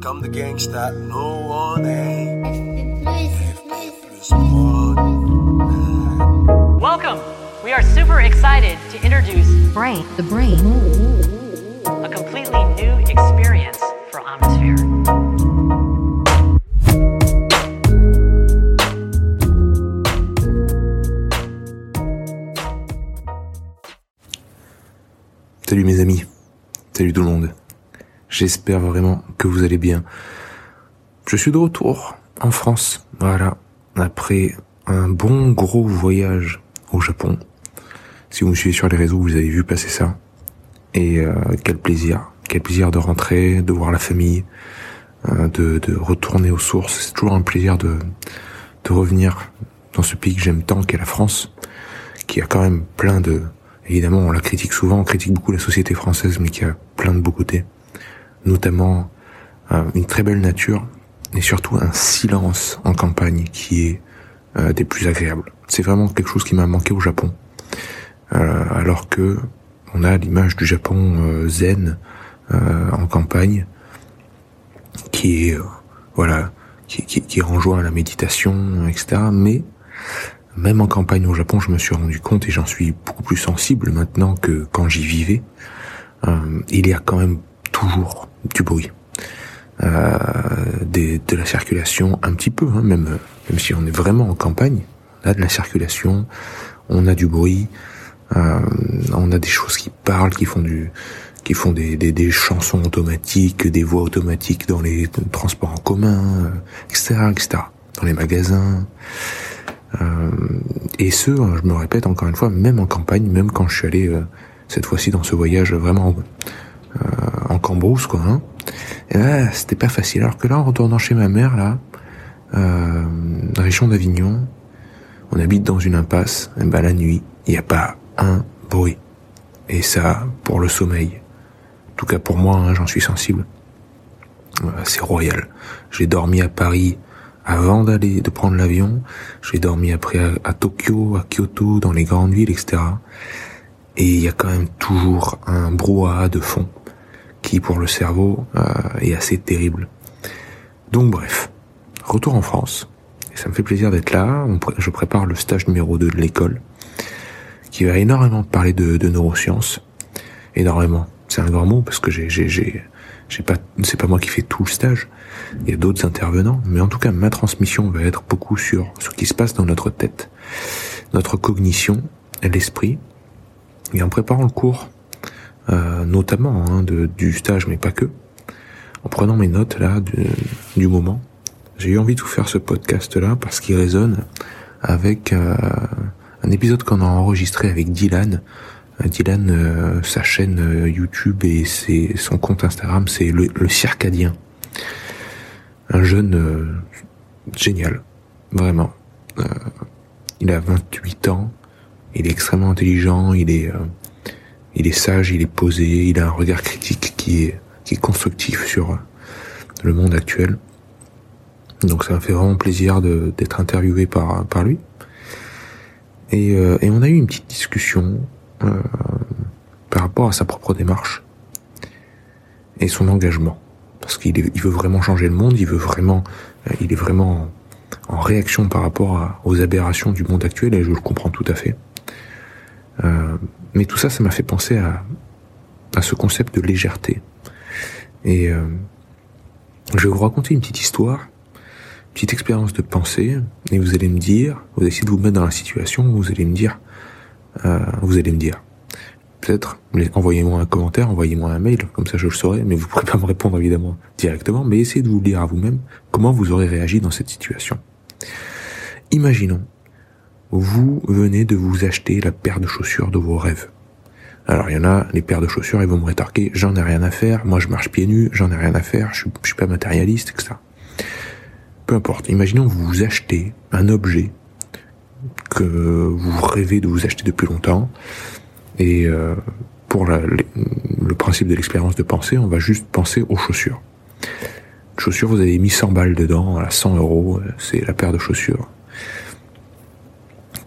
comme de gangsta, no one Welcome. We are super excited to introduce Brain, the brain. a completely new experience for Omnisphere. Salut mes amis, salut tout le monde. J'espère vraiment que vous allez bien. Je suis de retour en France, voilà, après un bon gros voyage au Japon. Si vous me suivez sur les réseaux, vous avez vu passer ça. Et euh, quel plaisir, quel plaisir de rentrer, de voir la famille, euh, de, de retourner aux sources. C'est toujours un plaisir de, de revenir dans ce pays que j'aime tant qu'est la France, qui a quand même plein de... Évidemment, on la critique souvent, on critique beaucoup la société française, mais qui a plein de beaux côtés. Notamment euh, une très belle nature, et surtout un silence en campagne qui est euh, des plus agréables. C'est vraiment quelque chose qui m'a manqué au Japon. Euh, alors que on a l'image du Japon euh, zen euh, en campagne, qui est voilà, qui, qui, qui renjoint à la méditation, etc. Mais même en campagne au Japon, je me suis rendu compte et j'en suis beaucoup plus sensible maintenant que quand j'y vivais. Euh, il y a quand même toujours du bruit, euh, de la circulation un petit peu, hein, même même si on est vraiment en campagne, on a de la circulation, on a du bruit, euh, on a des choses qui parlent, qui font du qui font des, des, des chansons automatiques, des voix automatiques dans les transports en commun, etc., etc. Dans les magasins. Euh, et ce, je me répète encore une fois, même en campagne, même quand je suis allé euh, cette fois-ci dans ce voyage vraiment euh, en cambrousse, quoi. Hein, là, c'était pas facile. Alors que là, en retournant chez ma mère, là, euh, d'Avignon, on habite dans une impasse. Et ben la nuit, il n'y a pas un bruit. Et ça, pour le sommeil, en tout cas pour moi, hein, j'en suis sensible. C'est royal. J'ai dormi à Paris avant d'aller de prendre l'avion. J'ai dormi après à, Tokyo, à Kyoto, dans les grandes villes, etc. Et il y a quand même toujours un brouhaha de fond qui, pour le cerveau, euh, est assez terrible. Donc bref, retour en France. Et ça me fait plaisir d'être là. Je prépare le stage numéro 2 de l'école, qui va énormément parler de, de neurosciences. Énormément. C'est un grand mot parce que j'ai, j'ai, pas, c'est pas moi qui fais tout le stage. Il y a d'autres intervenants, mais en tout cas, ma transmission va être beaucoup sur ce qui se passe dans notre tête, notre cognition, l'esprit. Et en préparant le cours, euh, notamment hein, de, du stage, mais pas que, en prenant mes notes là du, du moment, j'ai eu envie de vous faire ce podcast là parce qu'il résonne avec euh, un épisode qu'on a enregistré avec Dylan. Euh, Dylan, euh, sa chaîne euh, YouTube et ses, son compte Instagram, c'est le, le circadien. Un jeune euh, génial, vraiment. Euh, il a 28 ans, il est extrêmement intelligent, il est, euh, il est sage, il est posé, il a un regard critique qui est, qui est constructif sur le monde actuel. Donc ça m'a fait vraiment plaisir d'être interviewé par, par lui. Et, et on a eu une petite discussion euh, par rapport à sa propre démarche et son engagement. Parce qu'il veut vraiment changer le monde, il veut vraiment, euh, il est vraiment en, réaction par rapport aux aberrations du monde actuel et je le comprends tout à fait. Euh, mais tout ça, ça m'a fait penser à, à ce concept de légèreté. Et euh, je vais vous raconter une petite histoire, une petite expérience de pensée, et vous allez me dire, vous allez essayer de vous mettre dans la situation, vous allez me dire, euh, vous allez me dire, peut-être, envoyez-moi un commentaire, envoyez-moi un mail, comme ça je le saurai, mais vous pourrez pas me répondre évidemment directement, mais essayez de vous dire à vous-même comment vous aurez réagi dans cette situation. Imaginons, vous venez de vous acheter la paire de chaussures de vos rêves. Alors il y en a, les paires de chaussures, ils vont me rétorquer, j'en ai rien à faire, moi je marche pieds nus, j'en ai rien à faire, je je suis pas matérialiste, etc. Peu importe, imaginons vous achetez un objet que vous rêvez de vous acheter depuis longtemps, et euh, pour la- les- le principe de l'expérience de pensée, on va juste penser aux chaussures. Chaussures, vous avez mis 100 balles dedans, à 100 euros, euh, c'est la paire de chaussures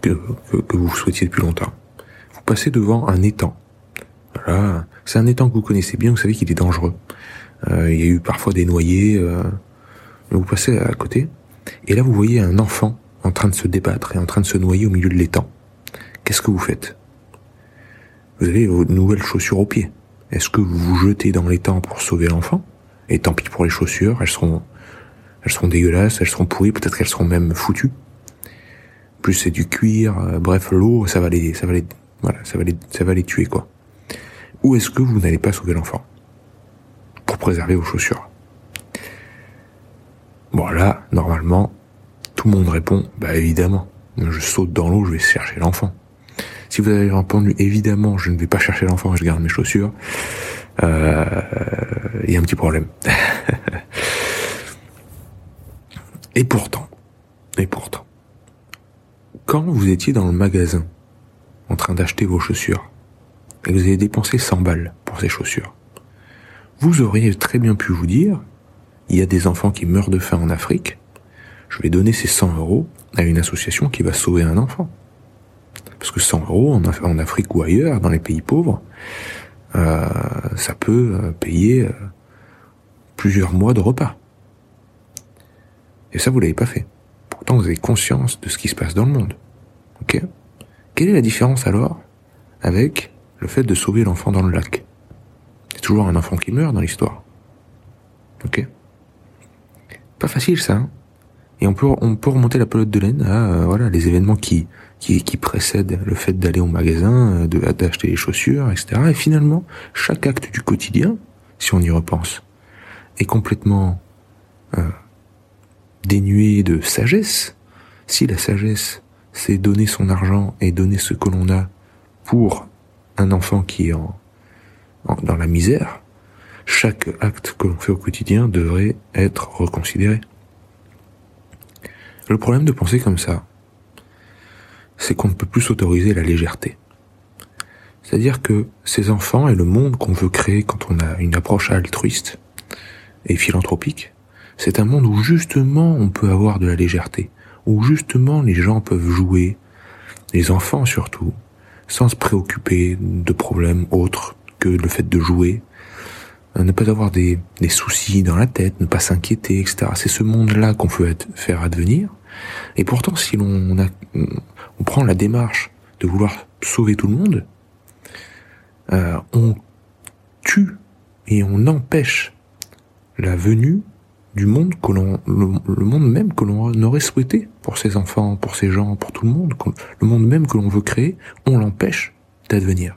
que, que, que vous souhaitiez depuis longtemps. Vous passez devant un étang. Voilà, C'est un étang que vous connaissez bien, vous savez qu'il est dangereux. Euh, il y a eu parfois des noyés. Euh, vous passez à côté, et là vous voyez un enfant en train de se débattre et en train de se noyer au milieu de l'étang. Qu'est-ce que vous faites? Vous avez vos nouvelles chaussures aux pieds. Est-ce que vous vous jetez dans l'étang pour sauver l'enfant? Et tant pis pour les chaussures, elles seront, elles seront dégueulasses, elles seront pourries, peut-être qu'elles seront même foutues. Plus c'est du cuir, euh, bref, l'eau, ça va les, ça va les, voilà, ça va les, ça va les tuer quoi. Ou est-ce que vous n'allez pas sauver l'enfant? Pour préserver vos chaussures Bon là, normalement, tout le monde répond, bah évidemment, je saute dans l'eau, je vais chercher l'enfant. Si vous avez répondu évidemment, je ne vais pas chercher l'enfant, je garde mes chaussures, euh, il y a un petit problème. et pourtant, et pourtant, quand vous étiez dans le magasin en train d'acheter vos chaussures et vous avez dépensé 100 balles pour ces chaussures, vous auriez très bien pu vous dire, il y a des enfants qui meurent de faim en Afrique, je vais donner ces 100 euros à une association qui va sauver un enfant. Parce que 100 euros en, Afrique ou ailleurs, dans les pays pauvres, euh, ça peut euh, payer euh, plusieurs mois de repas. Et ça, vous l'avez pas fait. Pourtant, vous avez conscience de ce qui se passe dans le monde. Ok? Quelle est la différence alors avec le fait de sauver l'enfant dans le lac? C'est toujours un enfant qui meurt dans l'histoire. Ok? Pas facile ça. Hein? Et on peut on peut remonter la pelote de laine à euh, voilà les événements qui qui, qui précèdent le fait d'aller au magasin, euh, de d'acheter les chaussures, etc. Et finalement, chaque acte du quotidien, si on y repense, est complètement euh, dénué de sagesse. Si la sagesse, c'est donner son argent et donner ce que l'on a pour un enfant qui est en dans la misère, chaque acte que l'on fait au quotidien devrait être reconsidéré. Le problème de penser comme ça, c'est qu'on ne peut plus s'autoriser la légèreté. C'est-à-dire que ces enfants et le monde qu'on veut créer quand on a une approche altruiste et philanthropique, c'est un monde où justement on peut avoir de la légèreté, où justement les gens peuvent jouer, les enfants surtout, sans se préoccuper de problèmes autres que le fait de jouer, ne pas avoir des, soucis dans la tête, ne pas s'inquiéter, etc. C'est ce monde-là qu'on veut faire advenir. Et pourtant, si l'on on prend la démarche de vouloir sauver tout le monde, euh, on tue et on empêche la venue du monde que l'on, le, monde même que l'on aurait souhaité pour ses enfants, pour ses gens, pour tout le monde, le monde même que l'on veut créer, on l'empêche d'advenir.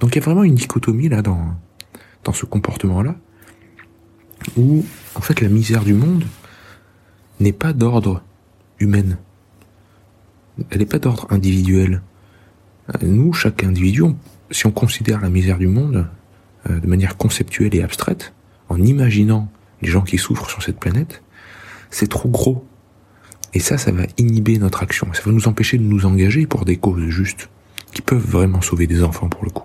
Donc il y a vraiment une dichotomie là dans, dans ce comportement-là, où en fait la misère du monde n'est pas d'ordre humain. Elle n'est pas d'ordre individuel. Nous, chaque individu, si on considère la misère du monde euh, de manière conceptuelle et abstraite, en imaginant les gens qui souffrent sur cette planète, c'est trop gros. Et ça, ça va inhiber notre action. Ça va nous empêcher de nous engager pour des causes justes, qui peuvent vraiment sauver des enfants pour le coup.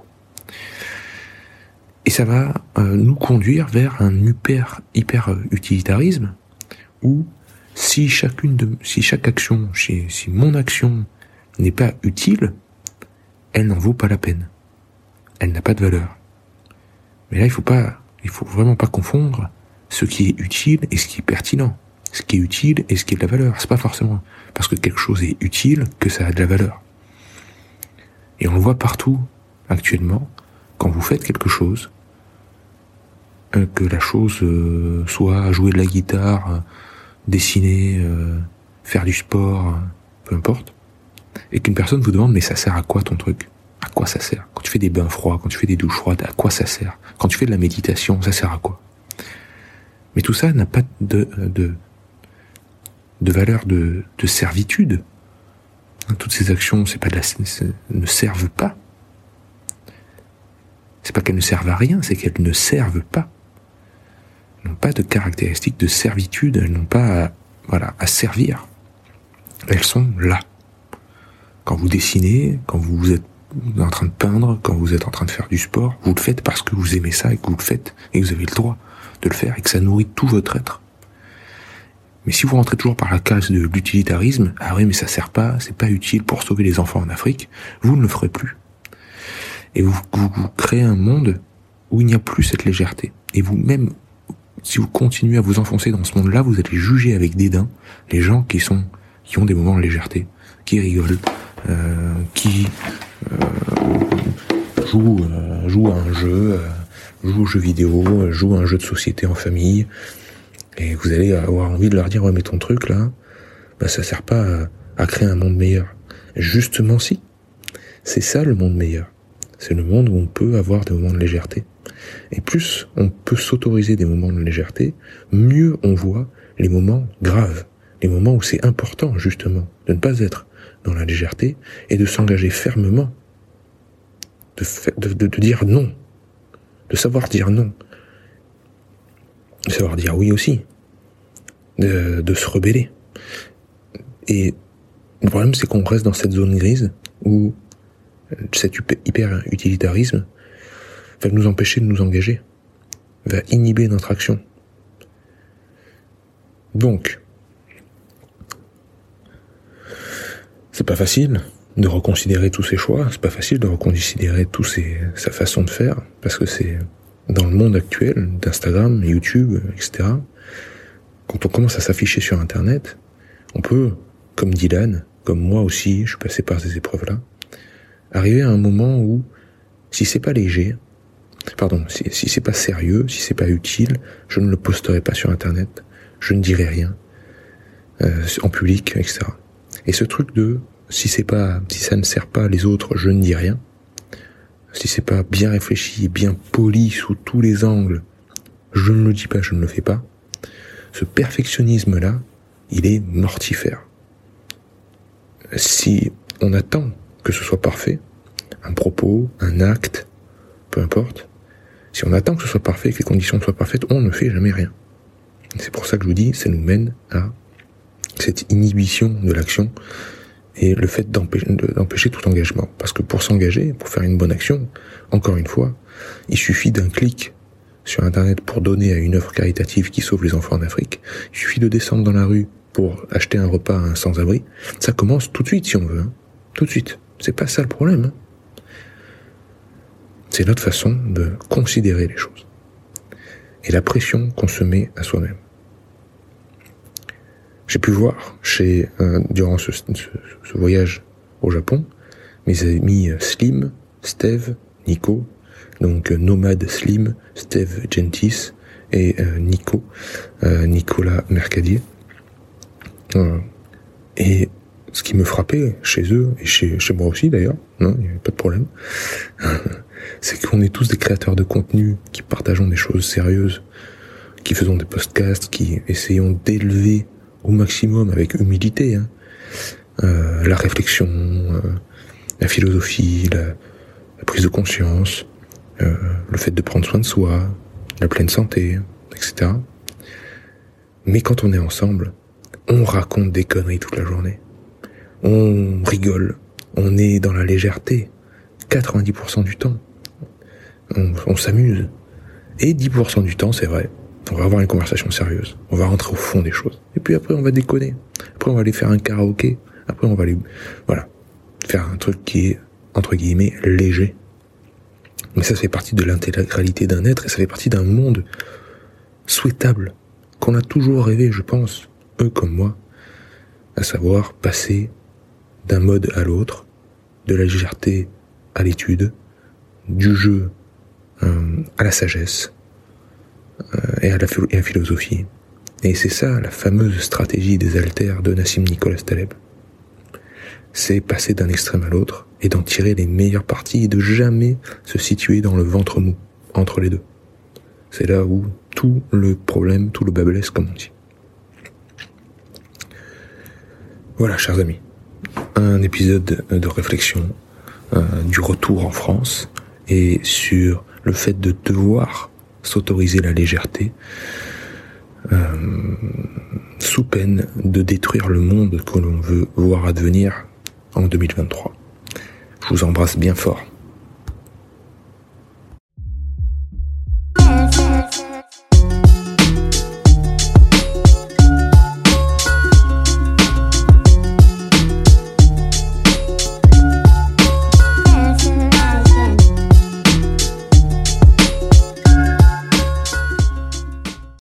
Et ça va euh, nous conduire vers un hyper, hyper utilitarisme où si chacune de, si chaque action, si, mon action n'est pas utile, elle n'en vaut pas la peine. Elle n'a pas de valeur. Mais là, il faut pas, il faut vraiment pas confondre ce qui est utile et ce qui est pertinent. Ce qui est utile et ce qui est de la valeur. C'est pas forcément parce que quelque chose est utile que ça a de la valeur. Et on le voit partout actuellement. Quand vous faites quelque chose, euh, que la chose euh, soit jouer de la guitare, dessiner, faire du sport, peu importe, et qu'une personne vous demande mais ça sert à quoi ton truc? À quoi ça sert? Quand tu fais des bains froids, quand tu fais des douches froides, à quoi ça sert? Quand tu fais de la méditation, ça sert à quoi? Mais tout ça n'a pas de, de, de valeur de, de servitude. Toutes ces actions, c'est pas de la, ne servent pas. C'est pas qu'elles ne servent à rien, c'est qu'elles ne servent pas n'ont pas de caractéristiques de servitude, elles n'ont pas à, voilà, à servir. Elles sont là. Quand vous dessinez, quand vous êtes en train de peindre, quand vous êtes en train de faire du sport, vous le faites parce que vous aimez ça et que vous le faites et que vous avez le droit de le faire et que ça nourrit tout votre être. Mais si vous rentrez toujours par la case de l'utilitarisme, ah oui mais ça sert pas, c'est pas utile pour sauver les enfants en Afrique, vous ne le ferez plus. et vous, vous, vous créez un monde où il n'y a plus cette légèreté. Et vous-même, si vous continuez à vous enfoncer dans ce monde-là, vous allez juger avec dédain les gens qui sont qui ont des moments de légèreté, qui rigolent, euh, qui euh, jouent, euh, jouent à un jeu, euh, jouent aux jeux vidéo, jouent à un jeu de société en famille, et vous allez avoir envie de leur dire ouais mais ton truc là, bah ça sert pas à, à créer un monde meilleur. Justement si, c'est ça le monde meilleur. C'est le monde où on peut avoir des moments de légèreté. Et plus on peut s'autoriser des moments de légèreté, mieux on voit les moments graves, les moments où c'est important justement de ne pas être dans la légèreté et de s'engager fermement, de, de, de, dire non, de savoir dire non, de savoir dire oui aussi, de, de se rebeller. Et le problème, c'est qu'on reste dans cette zone grise où cet hyper utilitarisme va nous empêcher de nous engager, va inhiber notre action. Donc, c'est pas facile de reconsidérer tous ces choix, c'est pas facile de reconsidérer tous ces, sa façon de faire, parce que c'est dans le monde actuel d'Instagram, YouTube, etc. Quand on commence à s'afficher sur Internet, on peut, comme Dylan, comme moi aussi, je suis passé par ces épreuves-là, arriver à un moment où, si c'est pas léger, pardon, si, si c'est pas sérieux, si c'est pas utile, je ne le posterai pas sur Internet, je ne dirai rien euh, en public, etc. Et ce truc de si c'est pas, si ça ne sert pas les autres, je ne dis rien. Si c'est pas bien réfléchi, bien poli sous tous les angles, je ne le dis pas, je ne le fais pas. Ce perfectionnisme-là, il est mortifère. Si on attend que ce soit parfait, un propos, un acte, peu importe, si on attend que ce soit parfait, que les conditions soient parfaites, on ne fait jamais rien. C'est pour ça que je vous dis, ça nous mène à cette inhibition de l'action et le fait d'empêcher tout engagement. Parce que pour s'engager, pour faire une bonne action, encore une fois, il suffit d'un clic sur Internet pour donner à une œuvre caritative qui sauve les enfants en Afrique. Il suffit de descendre dans la rue pour acheter un repas à un sans-abri. Ça commence tout de suite si on veut. Hein. Tout de suite. C'est pas ça le problème. Hein. C'est notre façon de considérer les choses. Et la pression qu'on se met à soi-même. J'ai pu voir chez euh, durant ce, voyage au Japon mes amis Slim, Steve, Nico, donc euh, Nomade Slim, Steve Gentis et euh, Nico, Nicolas Mercadier. Et ce qui me frappait chez eux et chez, chez moi aussi d'ailleurs, non, il n'y avait pas de problème, c'est qu'on est tous des créateurs de contenu qui partageons des choses sérieuses, qui faisons des podcasts, qui essayons d'élever au maximum avec humilité hein, euh, la réflexion, euh, la philosophie, la, prise de conscience, euh, le fait de prendre soin de soi, la pleine santé, etc. Mais quand on est ensemble, on raconte des conneries toute la journée. On rigole, on est dans la légèreté, 90% du temps. On, on s'amuse. Et 10% du temps, c'est vrai, on va avoir une conversation sérieuse. On va rentrer au fond des choses. Et puis après, on va déconner. Après, on va aller faire un karaoké. Après, on va aller, voilà, faire un truc qui est, entre guillemets, léger. Mais ça fait partie de l'intégralité d'un être et ça fait partie d'un monde souhaitable qu'on a toujours rêvé, je pense, eux comme moi, à savoir passer d'un mode à l'autre, de la légèreté à l'étude, du jeu à la sagesse, euh, et, à la, philosophie. Et c'est ça la fameuse stratégie des altères de Nassim Nicolas Taleb. C'est passer d'un extrême à l'autre et d'en tirer les meilleures parties et de jamais se situer dans le ventre mou entre les deux. C'est là où tout le problème, tout le babelès, comme on dit. Voilà, chers amis, un épisode de réflexion euh, du retour en France et sur le fait de devoir s'autoriser la légèreté, euh, sous peine de détruire le monde que l'on veut voir advenir en 2023. Je vous embrasse bien fort.